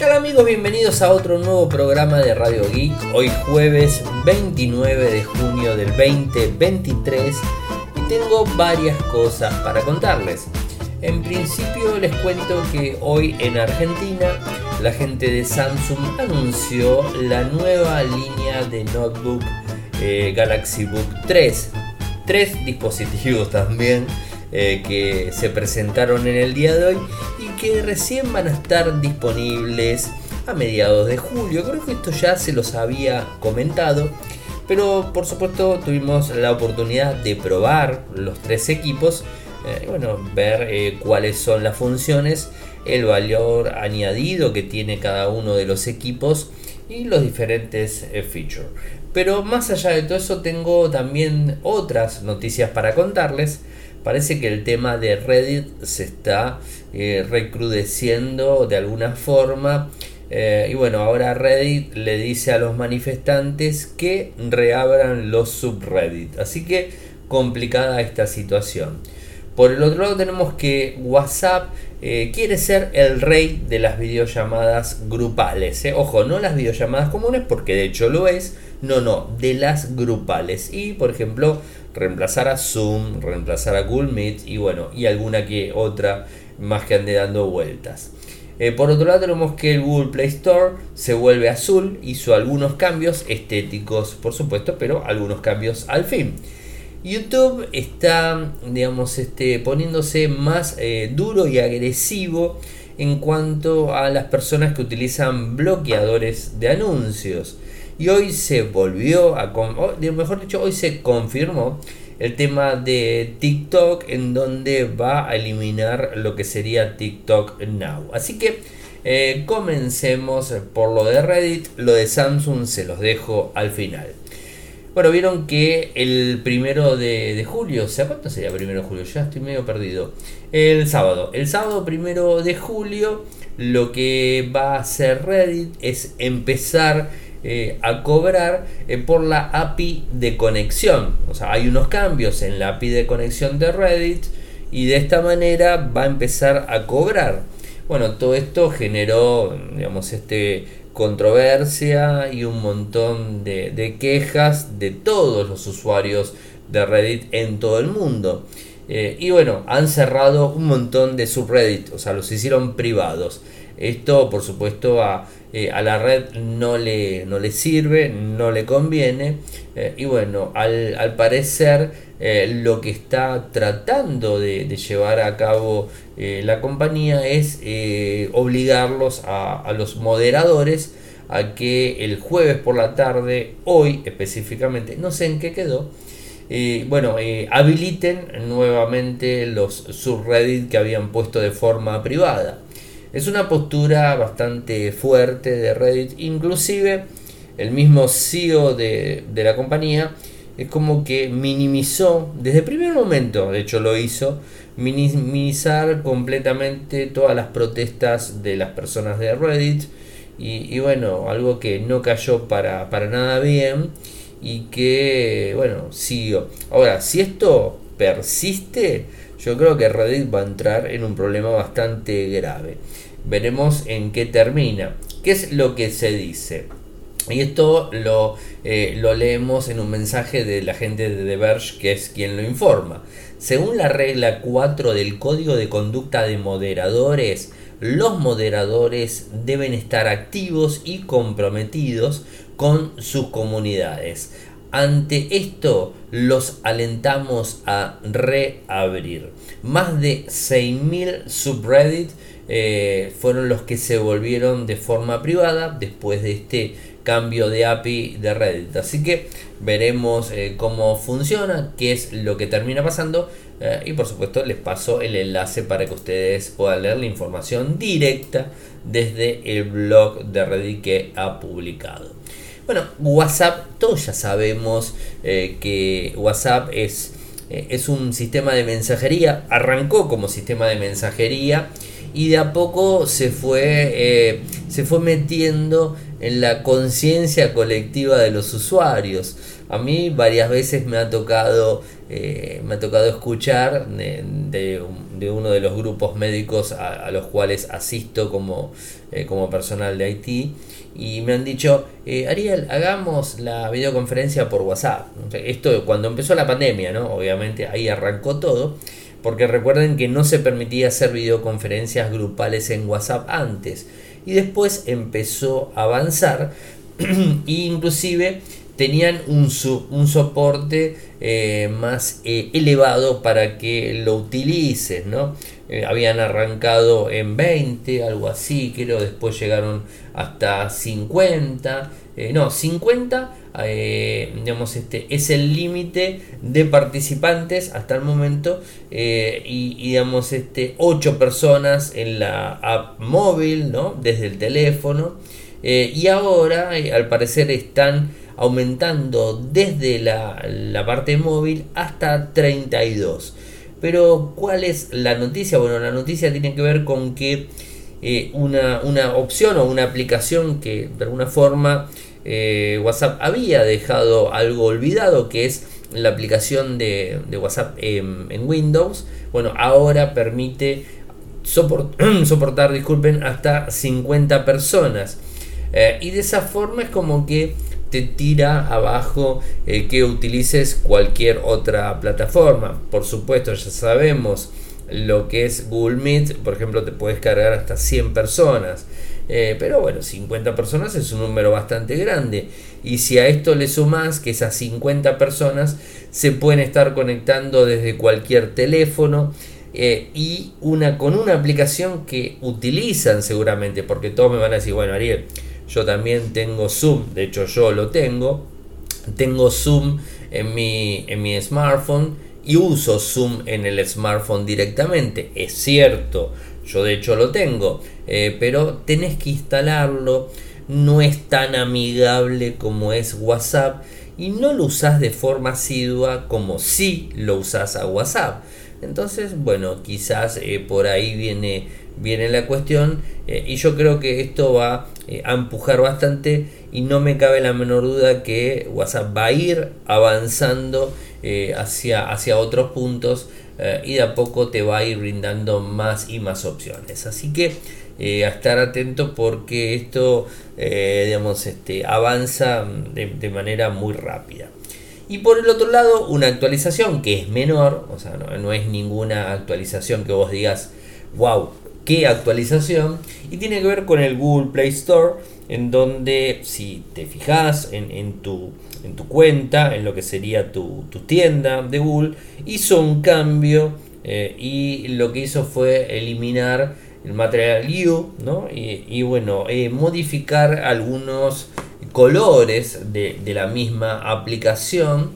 tal amigos? Bienvenidos a otro nuevo programa de Radio Geek. Hoy jueves 29 de junio del 2023 y tengo varias cosas para contarles. En principio les cuento que hoy en Argentina la gente de Samsung anunció la nueva línea de notebook eh, Galaxy Book 3. Tres dispositivos también eh, que se presentaron en el día de hoy que recién van a estar disponibles a mediados de julio. Creo que esto ya se los había comentado, pero por supuesto tuvimos la oportunidad de probar los tres equipos eh, bueno, ver eh, cuáles son las funciones, el valor añadido que tiene cada uno de los equipos y los diferentes features. Pero más allá de todo eso tengo también otras noticias para contarles parece que el tema de Reddit se está eh, recrudeciendo de alguna forma. Eh, y bueno, ahora Reddit le dice a los manifestantes que reabran los subreddit. Así que complicada esta situación. Por el otro lado tenemos que WhatsApp eh, quiere ser el rey de las videollamadas grupales. Ojo, no las videollamadas comunes porque de hecho lo es. No, no, de las grupales. Y por ejemplo, reemplazar a Zoom, reemplazar a Google Meet y bueno, y alguna que otra más que ande dando vueltas. Eh, por otro lado tenemos que el Google Play Store se vuelve azul, hizo algunos cambios estéticos por supuesto, pero algunos cambios al fin. YouTube está, digamos, este, poniéndose más eh, duro y agresivo en cuanto a las personas que utilizan bloqueadores de anuncios. Y hoy se volvió a, mejor dicho, hoy se confirmó el tema de TikTok en donde va a eliminar lo que sería TikTok Now. Así que eh, comencemos por lo de Reddit, lo de Samsung se los dejo al final. Bueno, vieron que el primero de, julio, o sea, ¿cuánto sería primero de julio? Ya estoy medio perdido. El sábado, el sábado primero de julio, lo que va a hacer Reddit es empezar eh, a cobrar eh, por la API de conexión. O sea, hay unos cambios en la API de conexión de Reddit y de esta manera va a empezar a cobrar. Bueno, todo esto generó, digamos, este controversia y un montón de, quejas de todos los usuarios de Reddit en todo el mundo. Eh, y bueno, han cerrado un montón de subreddit, o sea, los hicieron privados. Esto, por supuesto, a, eh, a la red no le, no le sirve, no le conviene. Eh, y bueno, al, parecer eh, lo que está tratando de, llevar a cabo la compañía es obligarlos a, a, los moderadores a que el jueves por la tarde, hoy específicamente, no sé en qué quedó, bueno, habiliten nuevamente los subreddit que habían puesto de forma privada. Es una postura bastante fuerte de Reddit, inclusive el mismo CEO de, la compañía es como que minimizó, desde el primer momento, de hecho lo hizo, minimizar completamente todas las protestas de las personas de Reddit y, bueno, algo que no cayó para, para nada bien y que, bueno, siguió. Ahora, si esto persiste, yo creo que Reddit va a entrar en un problema bastante grave. Veremos en qué termina. ¿Qué es lo que se dice? Y esto lo, eh, lo, leemos en un mensaje de la gente de The Verge, que es quien lo informa. Según la regla 4 del Código de Conducta de Moderadores, los moderadores deben estar activos y comprometidos con sus comunidades. Ante esto, los alentamos a reabrir. Más de 6.000 subreddits eh, fueron los que se volvieron de forma privada después de este cambio de API de Reddit. Así que veremos eh, cómo funciona, qué es lo que termina pasando eh, y por supuesto les paso el enlace para que ustedes puedan leer la información directa desde el blog de Reddit que ha publicado. Bueno, WhatsApp, todos ya sabemos eh, que WhatsApp es, eh, es un sistema de mensajería, arrancó como sistema de mensajería y de a poco se fue, eh, se fue metiendo en la conciencia colectiva de los usuarios. A mí varias veces me ha tocado, me ha tocado escuchar de, de uno de los grupos médicos a, los cuales asisto como, eh, como personal de IT y me han dicho, eh, Ariel, hagamos la videoconferencia por WhatsApp. Esto cuando empezó la pandemia, ¿no? Obviamente ahí arrancó todo, porque recuerden que no se permitía hacer videoconferencias grupales en WhatsApp antes y después empezó a avanzar e inclusive tenían un, un soporte eh, más eh, elevado para que lo utilices, ¿no? Eh, habían arrancado en 20, algo así, creo, después llegaron hasta 50, no, 50, digamos, este es el límite de participantes hasta el momento y, digamos, este, 8 personas en la app móvil, ¿no? Desde el teléfono. y ahora, al parecer, están aumentando desde la, parte móvil hasta 32. Pero ¿cuál es la noticia? Bueno, la noticia tiene que ver con que eh, una, opción o una aplicación que de alguna forma eh, WhatsApp había dejado algo olvidado, que es la aplicación de, WhatsApp en, Windows, bueno, ahora permite soportar, disculpen, hasta 50 personas. Eh, y de esa forma es como que te tira abajo eh, que utilices cualquier otra plataforma. Por supuesto, ya sabemos lo que es Google Meet, por ejemplo, te puedes cargar hasta 100 personas. Eh, pero bueno, 50 personas es un número bastante grande. Y si a esto le sumas que esas 50 personas se pueden estar conectando desde cualquier teléfono eh, y una, con una aplicación que utilizan seguramente, porque todos me van a decir, bueno, Ariel, yo también tengo Zoom, de hecho yo lo tengo. Tengo Zoom en mi, en mi smartphone y uso Zoom en el smartphone directamente. Es cierto, yo de hecho lo tengo, eh, pero tenés que instalarlo. No es tan amigable como es WhatsApp y no lo usas de forma asidua como si lo usas a WhatsApp. Entonces, bueno, quizás eh, por ahí viene viene la cuestión eh, y yo creo que esto va eh, a empujar bastante y no me cabe la menor duda que WhatsApp va a ir avanzando eh, hacia, hacia otros puntos y de a poco te va a ir brindando más y más opciones. Así que a estar atento porque esto digamos, este, avanza de, manera muy rápida. Y por el otro lado, una actualización que es menor, o sea, no, no es ninguna actualización que vos digas, wow, qué actualización y tiene que ver con el Google Play Store en donde si te fijas en, tu, en tu cuenta, en lo que sería tu, tienda de Google, hizo un cambio eh, y lo que hizo fue eliminar el Material U ¿no? y, bueno, eh, modificar algunos colores de, la misma aplicación.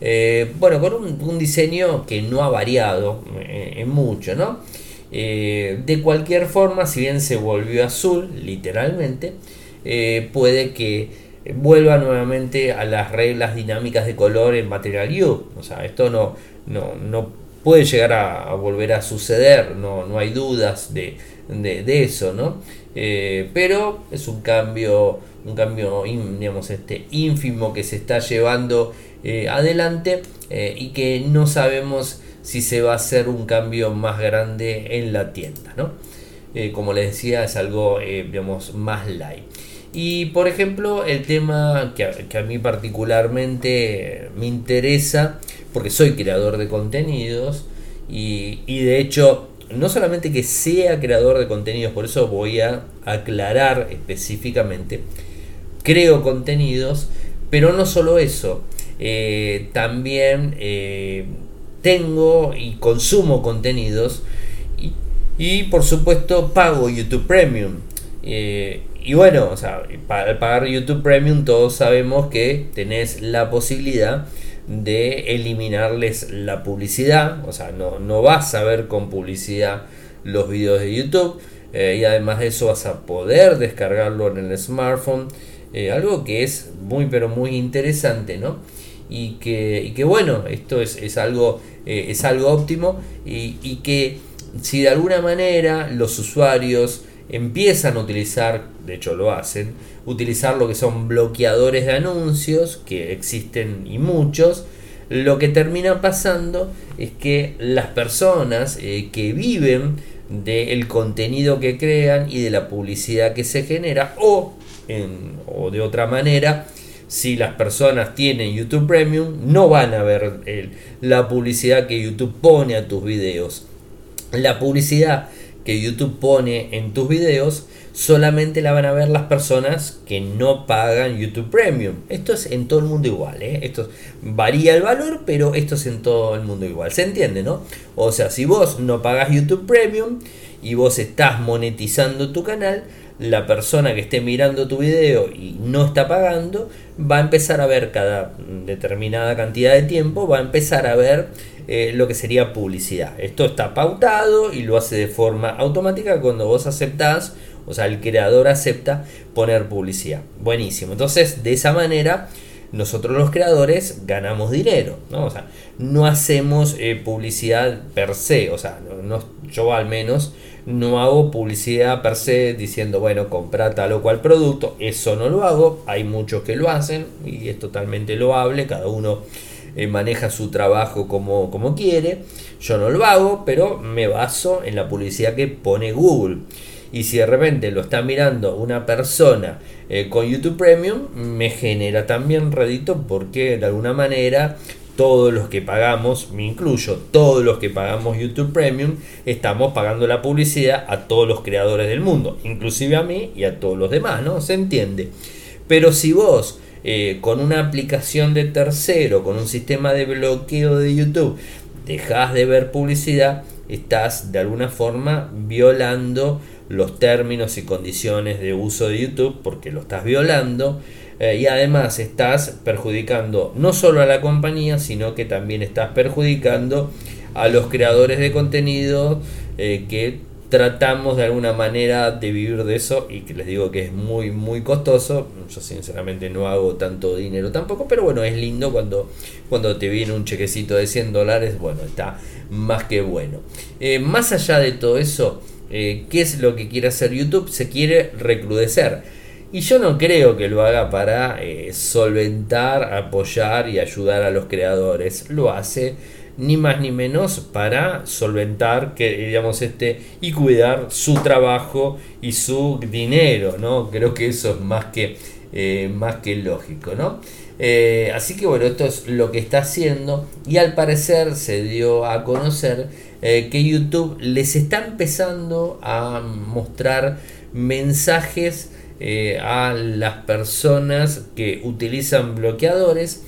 Eh, bueno, con un, un, diseño que no ha variado en mucho, ¿no? Eh, de cualquier forma, si bien se volvió azul, literalmente, eh, puede que vuelva nuevamente a las reglas dinámicas de color en Material U. O sea, esto no, no, puede llegar a, volver a suceder, no, no hay dudas de, eso, ¿no? Eh, pero es un cambio, un cambio digamos, este, ínfimo que se está llevando adelante y que no sabemos si se va a hacer un cambio más grande en la tienda. ¿no? Eh, como les decía, es algo eh, más light. Y por ejemplo, el tema que a, mí particularmente me interesa, porque soy creador de contenidos, y, de hecho, no solamente que sea creador de contenidos, por eso voy a aclarar específicamente, creo contenidos, pero no solo eso, eh, también tengo y consumo contenidos y, por supuesto pago YouTube Premium. Eh, y bueno, o sea, para pagar YouTube Premium todos sabemos que tenés la posibilidad de eliminarles la publicidad, o sea, no, no vas a ver con publicidad los videos de YouTube eh, y además de eso vas a poder descargarlo en el smartphone, eh, algo que es muy pero muy interesante, ¿no? Y que, y que bueno, esto es, es algo eh, es algo óptimo y, que si de alguna manera los usuarios empiezan a utilizar, de hecho lo hacen, utilizar lo que son bloqueadores de anuncios, que existen y muchos, lo que termina pasando es que las personas eh, que viven del contenido que crean y de la publicidad que se genera o, o de otra manera si las personas tienen YouTube Premium no van a ver la publicidad que YouTube pone a tus videos la publicidad que YouTube pone en tus videos solamente la van a ver las personas que no pagan YouTube Premium. Esto es en todo el mundo igual, ¿eh? Esto varía el valor, pero esto es en todo el mundo igual. ¿Se entiende, no? O sea, si vos no pagas YouTube Premium y vos estás monetizando tu canal, la persona que esté mirando tu video y no está pagando, va a empezar a ver cada determinada cantidad de tiempo, va a empezar a ver eh, lo que sería publicidad. Esto está pautado y lo hace de forma automática cuando vos aceptás o sea, el creador acepta poner publicidad. Buenísimo. Entonces, de esa manera, nosotros los creadores ganamos dinero. No, o sea, no hacemos eh, publicidad per se. O sea, yo al menos no hago publicidad per se diciendo, bueno, compra tal o cual producto. Eso no lo hago. Hay muchos que lo hacen y es totalmente loable. Cada uno eh, maneja su trabajo como, como quiere. Yo no lo hago, pero me baso en la publicidad que pone Google. Y si de repente lo está mirando una persona eh, con YouTube Premium, me genera también rédito porque de alguna manera todos los que pagamos, me incluyo, todos los que pagamos YouTube Premium, estamos pagando la publicidad a todos los creadores del mundo, inclusive a mí y a todos los demás, ¿no? Se entiende. Pero si vos eh, con una aplicación de tercero, con un sistema de bloqueo de YouTube, dejas de ver publicidad, estás de alguna forma violando los términos y condiciones de uso de YouTube porque lo estás violando eh, y además estás perjudicando no solo a la compañía sino que también estás perjudicando a los creadores de contenido eh, que tratamos de alguna manera de vivir de eso y que les digo que es muy muy costoso. Yo sinceramente no hago tanto dinero tampoco pero bueno es lindo cuando cuando te viene un chequecito de 100 dólares bueno está más que bueno. Eh, más allá de todo eso eh, qué es lo que quiere hacer YouTube, se quiere recrudecer. Y yo no creo que lo haga para eh, solventar, apoyar y ayudar a los creadores. Lo hace ni más ni menos para solventar que digamos este y cuidar su trabajo y su dinero, ¿no? Creo que eso es más que eh, más que lógico, ¿no? así que bueno, esto es lo que está haciendo y al parecer se dio a conocer eh, que YouTube les está empezando a mostrar mensajes eh, a las personas que utilizan bloqueadores,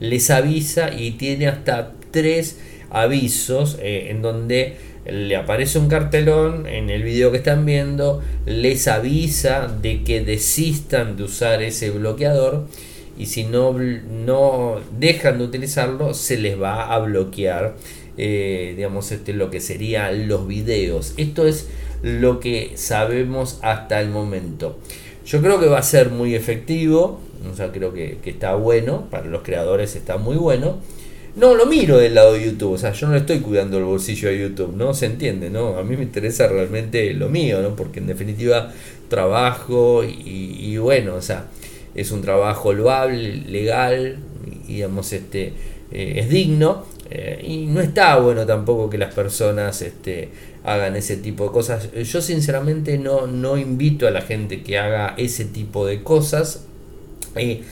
les avisa y tiene hasta tres avisos eh, en donde le aparece un cartelón en el video que están viendo, les avisa de que desistan de usar ese bloqueador y si no, no dejan de utilizarlo se les va a bloquear eh, digamos, este, lo que serían los videos. Esto es lo que sabemos hasta el momento. Yo creo que va a ser muy efectivo, o sea, creo que, está bueno, para los creadores está muy bueno. No lo miro del lado de YouTube, o sea, yo no estoy cuidando el bolsillo a YouTube, ¿no? Se entiende, ¿no? A mí me interesa realmente lo mío, ¿no? Porque en definitiva trabajo y, bueno, o sea, es un trabajo loable, legal, y, digamos, este, eh, es digno eh, y no está bueno tampoco que las personas este, hagan ese tipo de cosas. Yo sinceramente no, no invito a la gente que haga ese tipo de cosas. Eh,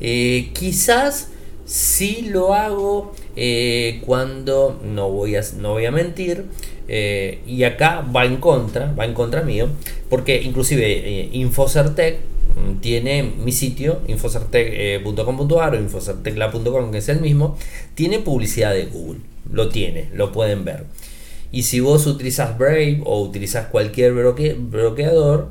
eh, quizás si lo hago cuando no voy a, no voy a mentir. y acá va en contra, va en contra mío, porque inclusive Infocertec tiene mi sitio, infocertec.com.ar o infocertecla.com, que es el mismo, tiene publicidad de Google. Lo tiene, lo pueden ver. Y si vos utilizas Brave o utilizas cualquier bloqueador,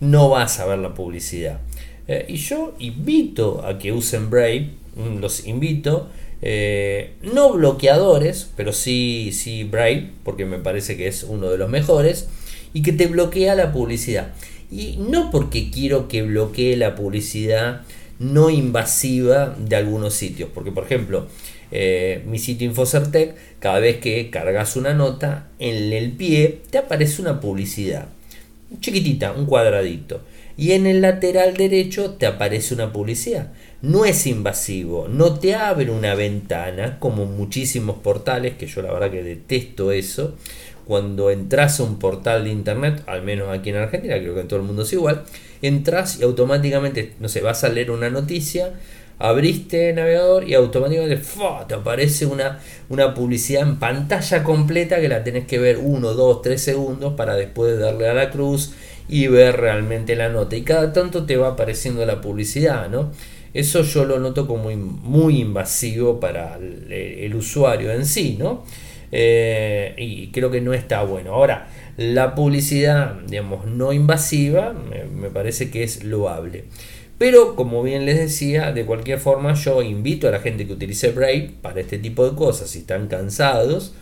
no vas a ver la publicidad. Eh, y yo invito a que usen Brave, mm, los invito. Eh, no bloqueadores, pero sí, sí Brave, porque me parece que es uno de los mejores, y que te bloquea la publicidad. Y no porque quiero que bloquee la publicidad no invasiva de algunos sitios. Porque, por ejemplo, eh, mi sitio Infocertec, cada vez que cargas una nota, en el pie te aparece una publicidad. Chiquitita, un cuadradito. y en el lateral derecho te aparece una publicidad. No es invasivo, no te abre una ventana como muchísimos portales, que yo la verdad que detesto eso. Cuando entras a un portal de internet, al menos aquí en Argentina, creo que en todo el mundo es igual, entras y automáticamente, no sé, vas a leer una noticia, abriste el navegador y automáticamente te aparece una, una publicidad en pantalla completa que la tenés que ver 1, 2, 3 segundos para después darle a la cruz y ver realmente la nota. Y cada tanto te va apareciendo la publicidad, ¿no? Eso yo lo noto como muy invasivo para el, usuario en sí, ¿no? Eh, y creo que no está bueno. Ahora, la publicidad, digamos, no invasiva, me parece que es loable. Pero como bien les decía, de cualquier forma yo invito a la gente que utilice Brave para este tipo de cosas, si están cansados,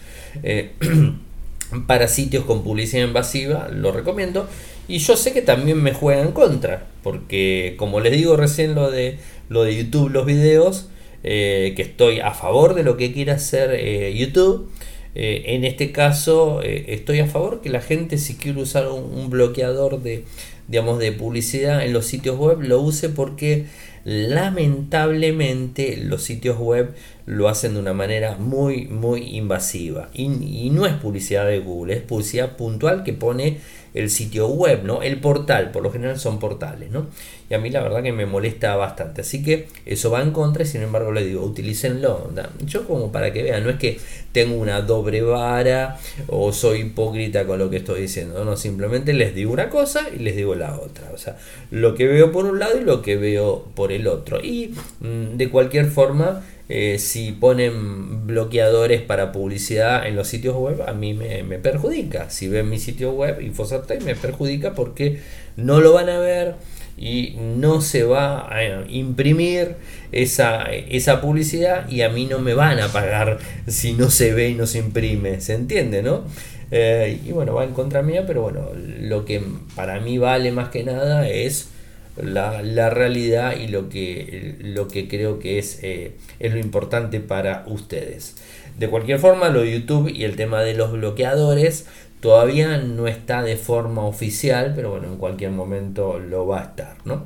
eh, para sitios con publicidad invasiva, lo recomiendo. Y yo sé que también me juega en contra, porque como les digo recién lo de, lo de YouTube, los videos, eh, que estoy a favor de lo que quiera hacer YouTube. En este caso estoy a favor que la gente si quiere usar un bloqueador de, digamos, de publicidad en los sitios web lo use porque lamentablemente los sitios web lo hacen de una manera muy muy invasiva y, y no es publicidad de Google, es publicidad puntual que pone el sitio web, ¿no? El portal, por lo general son portales, ¿no? Y a mí la verdad que me molesta bastante. Así que eso va en contra y sin embargo le digo, utilícenlo. Yo como para que vean, no es que tengo una doble vara o soy hipócrita con lo que estoy diciendo. No, simplemente les digo una cosa y les digo la otra. O sea, lo que veo por un lado y lo que veo por el otro. Y mm, de cualquier forma eh, si ponen bloqueadores para publicidad en los sitios web, a mí me, perjudica. Si ven mi sitio web, Infosartec, me perjudica porque no lo van a ver y no se va a imprimir esa, esa publicidad y a mí no me van a pagar si no se ve y no se imprime. ¿Se entiende, no? Eh, y bueno, va en contra mía, pero bueno, lo que para mí vale más que nada es la, realidad y lo que, lo que creo que es, eh, es lo importante para ustedes. De cualquier forma, lo de YouTube y el tema de los bloqueadores todavía no está de forma oficial, pero bueno, en cualquier momento lo va a estar, ¿no?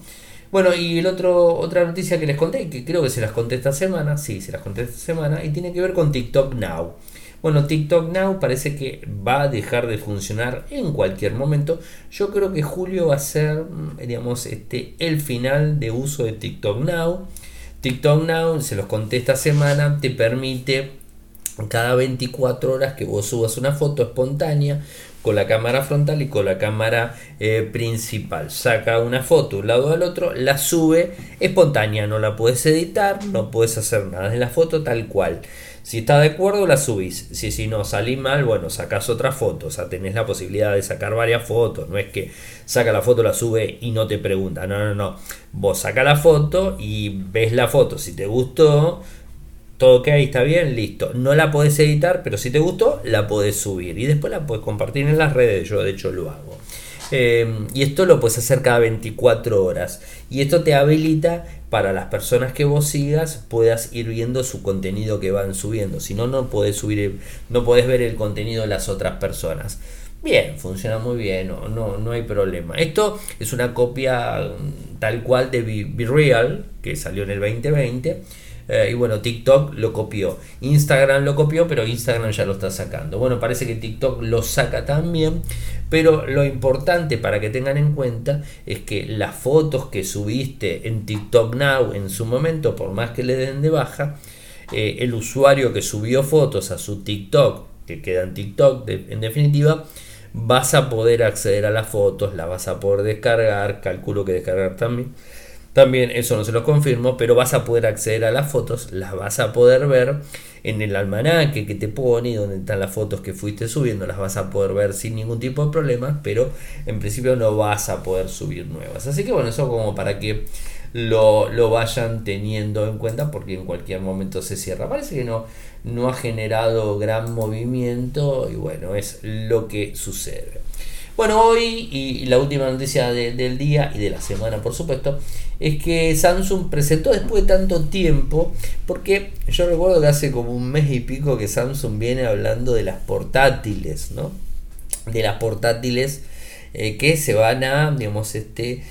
Bueno, y el otro, otra noticia que les conté, que creo que se las conté esta semana, sí, se las conté esta semana, y tiene que ver con TikTok Now. Bueno, TikTok Now parece que va a dejar de funcionar en cualquier momento. Yo creo que julio va a ser, mm, digamos, este, el final de uso de TikTok Now. TikTok Now, se los conté esta semana, te permite cada 24 horas que vos subas una foto espontánea con la cámara frontal y con la cámara eh, principal. Saca una foto un lado al otro, la sube espontánea, no la puedes editar, no puedes hacer nada de la foto tal cual. Si está de acuerdo, la subís. Si, si no salí mal, bueno, sacás otra foto. O sea, tenés la posibilidad de sacar varias fotos. No es que saca la foto, la sube y no te pregunta. No, no, no. Vos saca la foto y ves la foto. Si te gustó, todo ok, está bien, listo. No la podés editar, pero si te gustó, la podés subir. Y después la podés compartir en las redes. Yo, de hecho, lo hago. Em, y esto lo puedes hacer cada 24 horas. Y esto te habilita para las personas que vos sigas puedas ir viendo su contenido que van subiendo. Si no, no podés subir, no podés ver el contenido de las otras personas. Bien, funciona muy bien, no, no, no hay problema. Esto es una copia mm, tal cual de Be, Real, que salió en el 2020 eh, y bueno, TikTok lo copió. Instagram lo copió, pero Instagram ya lo está sacando. Bueno, parece que TikTok lo saca también. Pero lo importante para que tengan en cuenta es que las fotos que subiste en TikTok Now en su momento, por más que le den de baja, eh, el usuario que subió fotos a su TikTok, que queda en TikTok en definitiva, vas a poder acceder a las fotos, las vas a poder descargar, calculo que descargar también también eso no se lo confirmo, pero vas a poder acceder a las fotos, las vas a poder ver en el almanaque que te pone, donde están las fotos que fuiste subiendo, las vas a poder ver sin ningún tipo de problema, pero en principio no vas a poder subir nuevas. Así que bueno, eso como para que lo, lo vayan teniendo en cuenta porque en cualquier momento se cierra. Parece que no, no ha generado gran movimiento y bueno, es lo que sucede. Bueno, hoy y la última noticia del día y de la semana, por supuesto, es que Samsung presentó después de tanto tiempo, porque yo recuerdo que hace como un mes y pico que Samsung viene hablando de las portátiles, ¿no? De las portátiles eh, que se van a, digamos, este,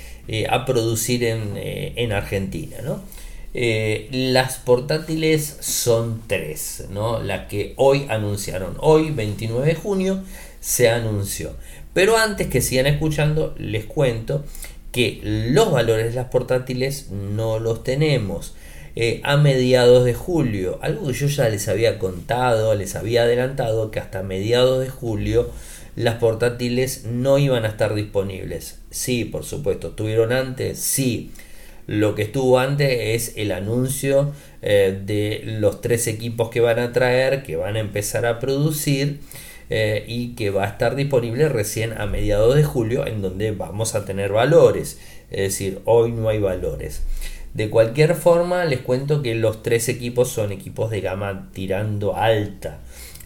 a producir en, Argentina. las portátiles son tres, ¿no? la que hoy anunciaron. Hoy, 29 de junio, se anunció. Pero antes que sigan escuchando, les cuento que los valores de las portátiles no los tenemos. Eh, a mediados de julio, algo que yo ya les había contado, les había adelantado que hasta mediados de julio las portátiles no iban a estar disponibles. Sí, por supuesto, ¿estuvieron antes? Sí. Lo que estuvo antes es el anuncio eh, de los tres equipos que van a traer, que van a empezar a producir eh, y que va a estar disponible recién a mediados de julio en donde vamos a tener valores. Es decir, hoy no hay valores. De cualquier forma, les cuento que los tres equipos son equipos de gama tirando alta.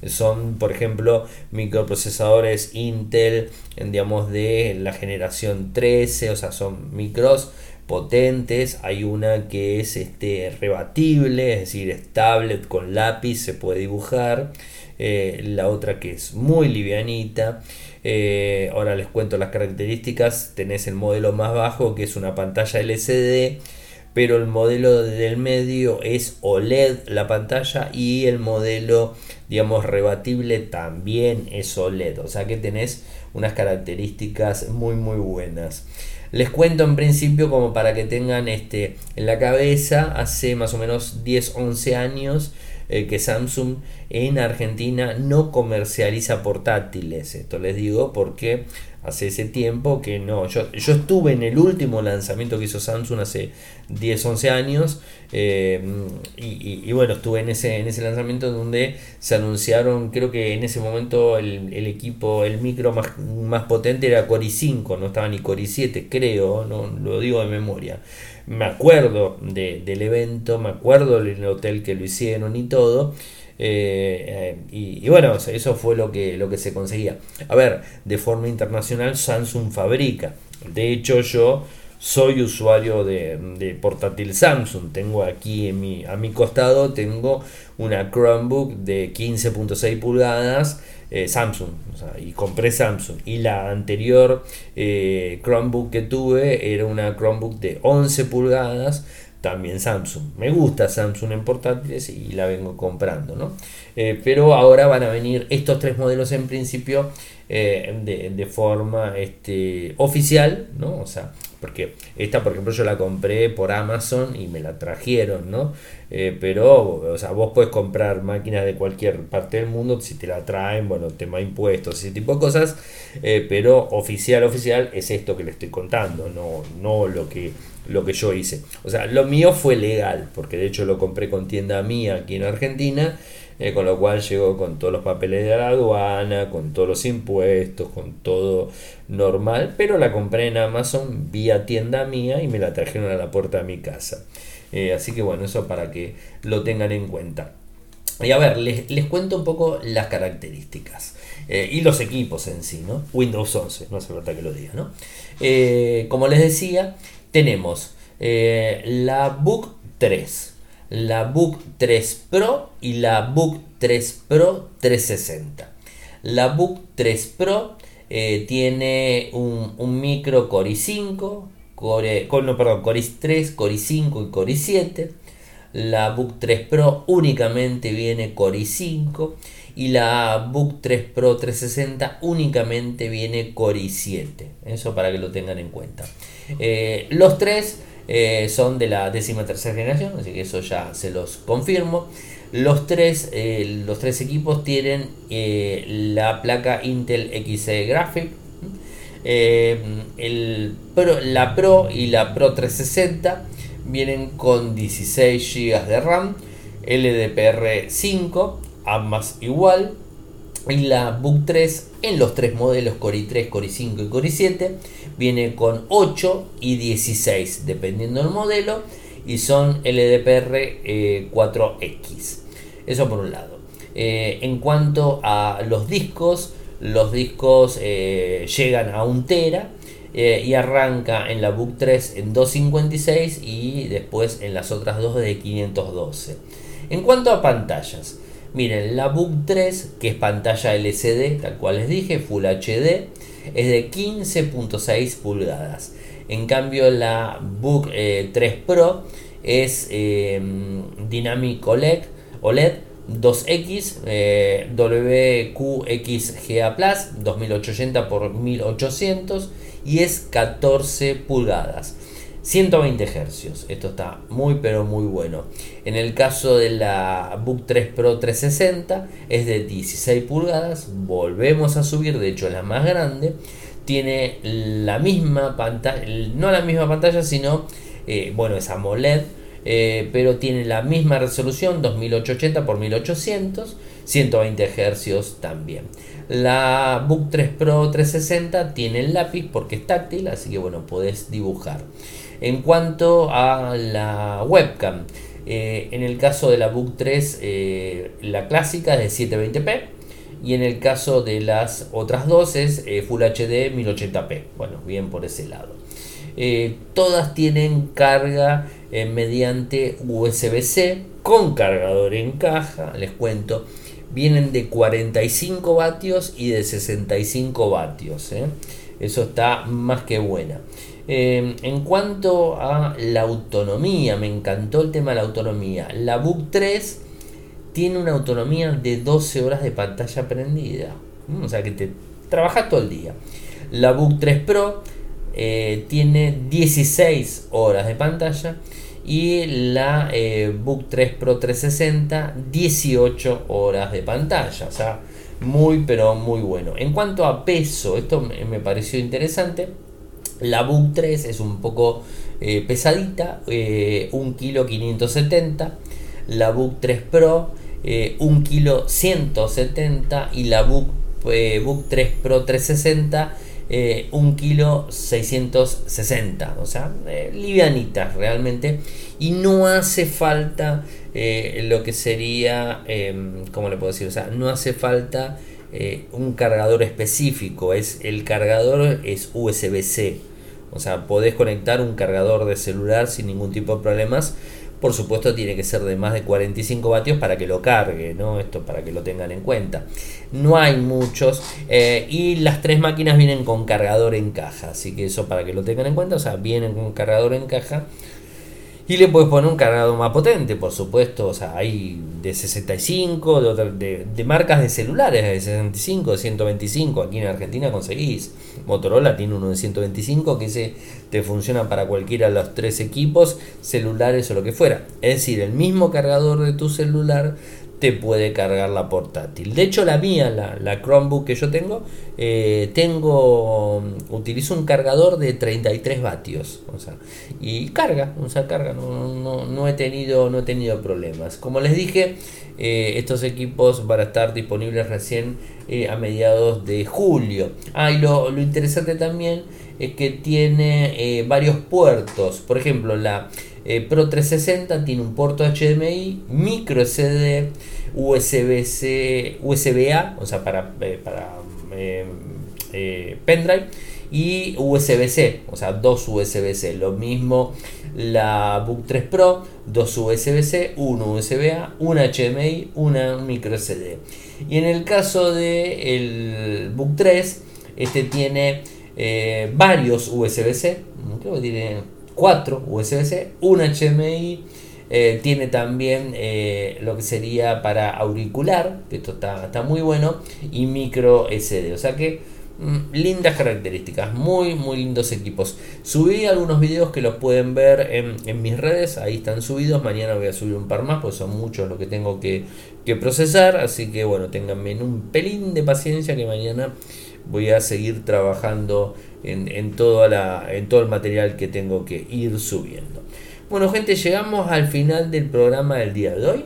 Son, por ejemplo, microprocesadores Intel, digamos, de la generación 13, o sea, son micros potentes. Hay una que es este, rebatible, es decir, es tablet con lápiz, se puede dibujar. Eh, la otra que es muy livianita. Eh, ahora les cuento las características. Tenés el modelo más bajo que es una pantalla LCD, pero el modelo del medio es OLED la pantalla y el modelo digamos rebatible también es OLED. O sea que tenés unas características muy muy buenas. Les cuento en principio como para que tengan este en la cabeza, hace más o menos 10-11 años eh, que Samsung en Argentina no comercializa portátiles. Esto les digo porque hace ese tiempo que no. Yo, yo estuve en el último lanzamiento que hizo Samsung hace 10, 11 años. Eh, y, bueno, estuve en ese, en ese lanzamiento donde se anunciaron, creo que en ese momento el, equipo, el micro más, más potente era Core i5, no estaba ni Core i7, creo, no lo digo de memoria me acuerdo del evento, me acuerdo del hotel que lo hicieron y todo. Eh, eh, y, bueno, eso fue lo que, lo que se conseguía. A ver, de forma internacional Samsung fabrica. De hecho, yo soy usuario de, portátil Samsung. Tengo aquí en mi, a mi costado tengo una Chromebook de 15.6 pulgadas eh, Samsung y compré Samsung y la anterior eh, Chromebook que tuve era una Chromebook de 11 pulgadas también Samsung me gusta Samsung en portátiles y la vengo comprando ¿no? Eh, pero ahora van a venir estos tres modelos en principio de, de, forma este, oficial ¿no? o sea porque esta, por ejemplo, yo la compré por Amazon y me la trajeron, ¿no? Eh, pero, o sea, vos puedes comprar máquinas de cualquier parte del mundo, si te la traen, bueno, tema impuestos, ese tipo de cosas, eh, pero oficial, oficial es esto que le estoy contando, no, no lo que lo que yo hice. O sea, lo mío fue legal, porque de hecho lo compré con tienda mía aquí en Argentina eh, con lo cual llegó con todos los papeles de la aduana, con todos los impuestos, con todo normal, pero la compré en Amazon vía tienda mía y me la trajeron a la puerta de mi casa. Eh, así que bueno, eso para que lo tengan en cuenta. Y a ver, les, cuento un poco las características eh, y los equipos en sí, ¿no? Windows 11, no hace falta que lo diga, ¿no? como les decía, tenemos la Book 3, la Book 3 Pro y la Book 3 Pro 360. La Book 3 Pro eh, tiene un, micro Core i5, Core, no, perdón, Core i3, Core i5 y Core i7. La Book 3 Pro únicamente viene Core i5 y la Book 3 Pro 360 únicamente viene Core i7. Eso para que lo tengan en cuenta. Eh, los tres eh, son de la décima tercera generación, así que eso ya se los confirmo. Los tres, eh, los tres equipos tienen la placa Intel XE Graphic, el la Pro y la Pro 360 vienen con 16 GB de RAM, LDPR5, ambas igual, y la Book 3 en los tres modelos Core i3, Core i5 y Core i7 viene con 8 y 16 dependiendo del modelo y son LDPR 4X. Eh, Eso por un lado. Eh, en cuanto a los discos, los discos eh, llegan a 1 tera y arranca en la Book 3 en 256 y después en las otras dos de 512. En cuanto a pantallas, Miren, la Book 3, que es pantalla LCD, tal cual les dije, Full HD, es de 15.6 pulgadas. En cambio la Book 3 eh, Pro es eh, Dynamic OLED, OLED 2X eh, WQXGA Plus 2880 x 1800 y es 14 pulgadas. 120 Hz, esto está muy pero muy bueno. En el caso de la Book 3 Pro 360 es de 16 pulgadas, volvemos a subir, de hecho la más grande, tiene la misma pantalla, no la misma pantalla, sino, eh, bueno, es AMOLED, eh, pero tiene la misma resolución, 2880 x 1800, 120 Hz también. La Book 3 Pro 360 tiene el lápiz porque es táctil, así que bueno, podés dibujar. En cuanto a la webcam, eh, en el caso de la Book 3, eh, la clásica es de 720p y en el caso de las otras dos es eh, Full HD 1080p. Bueno, bien por ese lado. todas tienen carga mediante USB-C con cargador en caja, les cuento. Vienen de 45 vatios y de 65 vatios. Eso está más que buena. Em, en cuanto a la autonomía, me encantó el tema de la autonomía. La Book 3 tiene una autonomía de 12 horas de pantalla prendida. Mm, o sea que te trabajas todo el día. La Book 3 Pro eh, tiene 16 horas de pantalla. Y la eh, Book 3 Pro 360, 18 horas de pantalla. O sea, muy pero muy bueno. En cuanto a peso, esto me pareció interesante la Book 3 es un poco eh, pesadita, 1 eh, kilo 570. La Book 3 Pro, 1 eh, kilo 170. Y la Book, Book 3 Pro 360, 1 kilo 660. O sea, livianitas realmente. Y no hace falta lo que sería, em, ¿cómo le puedo decir? O sea, no hace falta... un cargador específico, es el cargador es USB-C. O sea, podés conectar un cargador de celular sin ningún tipo de problemas. Por supuesto tiene que ser de más de 45 vatios para que lo cargue, ¿no? Esto para que lo tengan en cuenta. No hay muchos eh, y las tres máquinas vienen con cargador en caja, así que eso para que lo tengan en cuenta, o sea, vienen con cargador en caja y le puedes poner un cargador más potente, por supuesto. O sea, hay de 65, de, de, marcas de celulares de 65, de 125. Aquí en Argentina conseguís. Motorola tiene uno de 125 que ese te funciona para cualquiera de los tres equipos, celulares o lo que fuera. Es decir, el mismo cargador de tu celular te puede cargar la portátil. De hecho, la mía, la, Chromebook que yo tengo, eh, tengo, utilizo un cargador de 33 vatios, o sea, y carga, o sea, carga, no, no, he, tenido, no he tenido problemas. Como les dije, eh, estos equipos van a estar disponibles recién eh, a mediados de julio. Ah, y lo, lo interesante también es que tiene varios puertos, por ejemplo, la eh, Pro 360 tiene un puerto HDMI, micro SD, USB-C, USB-A, o sea, para, eh, para eh, pendrive, y USB-C, o sea, dos USB-C. Lo mismo la Book 3 Pro, dos USB-C, uno USB-A, una HDMI, una micro SD. Y en el caso del el Book 3, este tiene varios USB-C, creo que tiene 4 USB-C, un HMI, eh, tiene también eh, lo que sería para auricular, que esto está, está muy bueno, y micro SD. O sea que lindas características, muy muy lindos equipos. Subí algunos videos que los pueden ver en, mis redes, ahí están subidos. Mañana voy a subir un par más, pues son muchos los que tengo que, que procesar. Así que bueno, tenganme un pelín de paciencia que mañana voy a seguir trabajando en, en, la, en todo el material que tengo que ir subiendo. Bueno gente, llegamos al final del programa del día de hoy.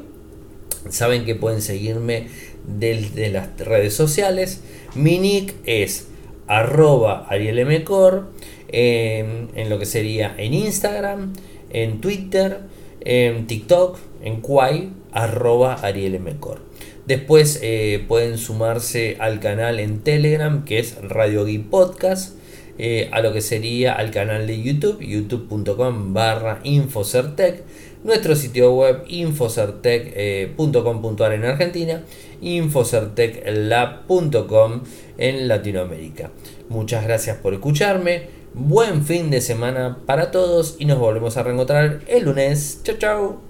Saben que pueden seguirme desde las redes sociales. Mi nick es arroba arielmcor en, en lo que sería en Instagram, en Twitter, en TikTok, en Quai, arroba arielmcor. Después eh, pueden sumarse al canal en Telegram que es Radio Geek Podcast. Eh, a lo que sería al canal de YouTube, youtube.com barra Infocertec. Nuestro sitio web infocertec.com.ar en Argentina, infocerteclab.com en Latinoamérica. Muchas gracias por escucharme, buen fin de semana para todos y nos volvemos a reencontrar el lunes. Chao, chao.